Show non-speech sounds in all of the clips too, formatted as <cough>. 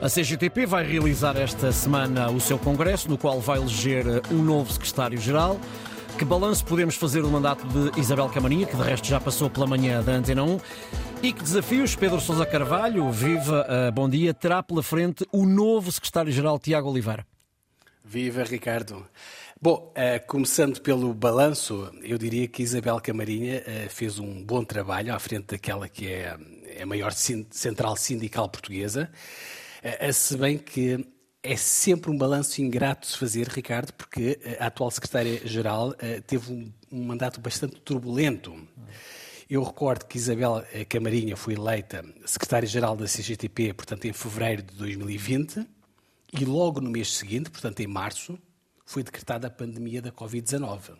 A CGTP vai realizar esta semana o seu congresso, no qual vai eleger um novo secretário-geral. Que balanço podemos fazer do mandato de Isabel Camarinha, que de resto já passou pela manhã da Antena 1? E que desafios Pedro Sousa Carvalho, viva, uh, bom dia, terá pela frente o novo secretário-geral Tiago Oliveira? Viva, Ricardo. Bom, uh, começando pelo balanço, eu diria que Isabel Camarinha uh, fez um bom trabalho à frente daquela que é a maior central sindical portuguesa. Eh, se bem que é sempre um balanço ingrato de se fazer, Ricardo, porque eh, a atual secretária-geral eh, teve um, um, mandato bastante turbulento. Eu recordo que Isabel Camarinha foi eleita secretária-geral da CGTP, portanto, em fevereiro de 2020, e logo no mês seguinte, portanto, em março, foi decretada a pandemia da Covid-19.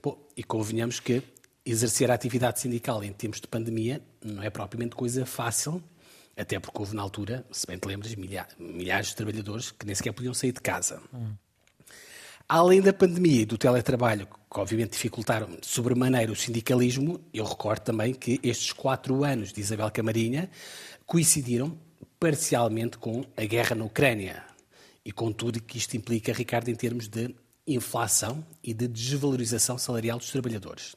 Bom, e convenhamos que exercer a atividade sindical em tempos de pandemia não é propriamente coisa fácil, até porque houve na altura, se bem te lembras, milhares, de trabalhadores que nem sequer podiam sair de casa. Hum. Além da pandemia e do teletrabalho, que obviamente dificultaram sobremaneira o sindicalismo, eu recordo também que estes quatro anos de Isabel Camarinha coincidiram parcialmente com a guerra na Ucrânia e com tudo que isto implica, Ricardo, em termos de inflação e de desvalorização salarial dos trabalhadores.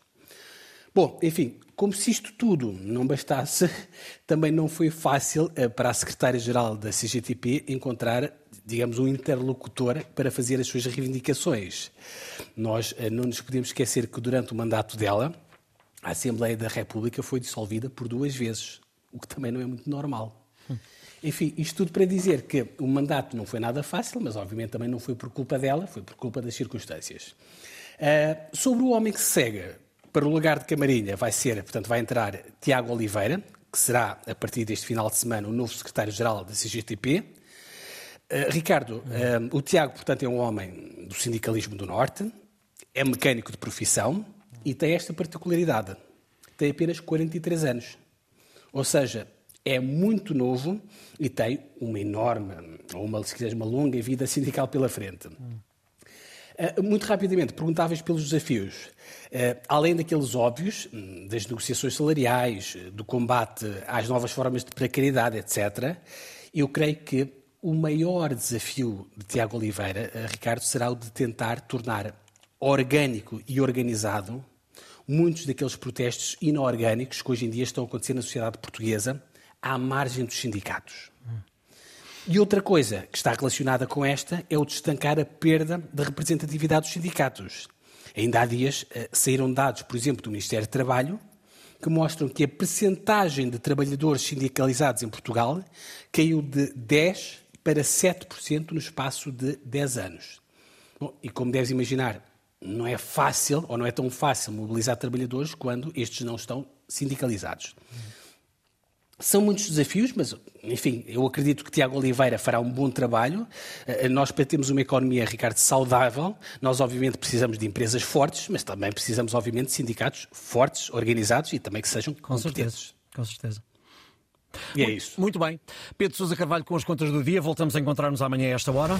Bom, enfim, como se isto tudo não bastasse, <laughs> também não foi fácil eh, para a secretária-geral da CGTP encontrar, digamos, um interlocutor para fazer as suas reivindicações. Nós eh, não nos podemos esquecer que durante o mandato dela, a Assembleia da República foi dissolvida por duas vezes, o que também não é muito normal. Enfim, isto tudo para dizer que o mandato não foi nada fácil, mas obviamente também não foi por culpa dela, foi por culpa das circunstâncias. Uh, sobre o homem que se cega, para o lugar de Camarinha vai ser, portanto, vai entrar Tiago Oliveira, que será, a partir deste final de semana, o novo secretário-geral da CGTP. Uh, eh, Ricardo, uh, o Tiago, portanto, é um homem do sindicalismo do Norte, é mecânico de profissão e tem esta particularidade. Tem apenas 43 anos. Ou seja, é muito novo e tem uma enorme, ou uma, se quiseres, uma longa vida sindical pela frente. Uh, muito rapidamente, perguntavas pelos desafios. Uh, além daqueles óbvios, hum, das negociações salariais, do combate às novas formas de precariedade, etc., eu creio que o maior desafio de Tiago Oliveira, Ricardo, será o de tentar tornar orgânico e organizado muitos daqueles protestos inorgânicos que hoje em dia estão a acontecer na sociedade portuguesa à margem dos sindicatos. E outra coisa que está relacionada com esta é o de estancar a perda da representatividade dos sindicatos. Ainda há dias eh, saíram dados, por exemplo, do Ministério do Trabalho, que mostram que a percentagem de trabalhadores sindicalizados em Portugal caiu de 10% para 7% no espaço de 10 anos. Bom, e como deves imaginar, não é fácil, ou não é tão fácil, mobilizar trabalhadores quando estes não estão sindicalizados. São muitos desafios, mas, enfim, eu acredito que Tiago Oliveira fará um bom trabalho. Eh, nós, para termos uma economia, Ricardo, saudável, nós, obviamente, precisamos de empresas fortes, mas também precisamos, obviamente, de sindicatos fortes, organizados e também que sejam com. Certeza, com certeza. E é isso. Muito bem. Pedro Sousa Carvalho com as contas do dia. Voltamos a encontrar-nos amanhã a esta hora.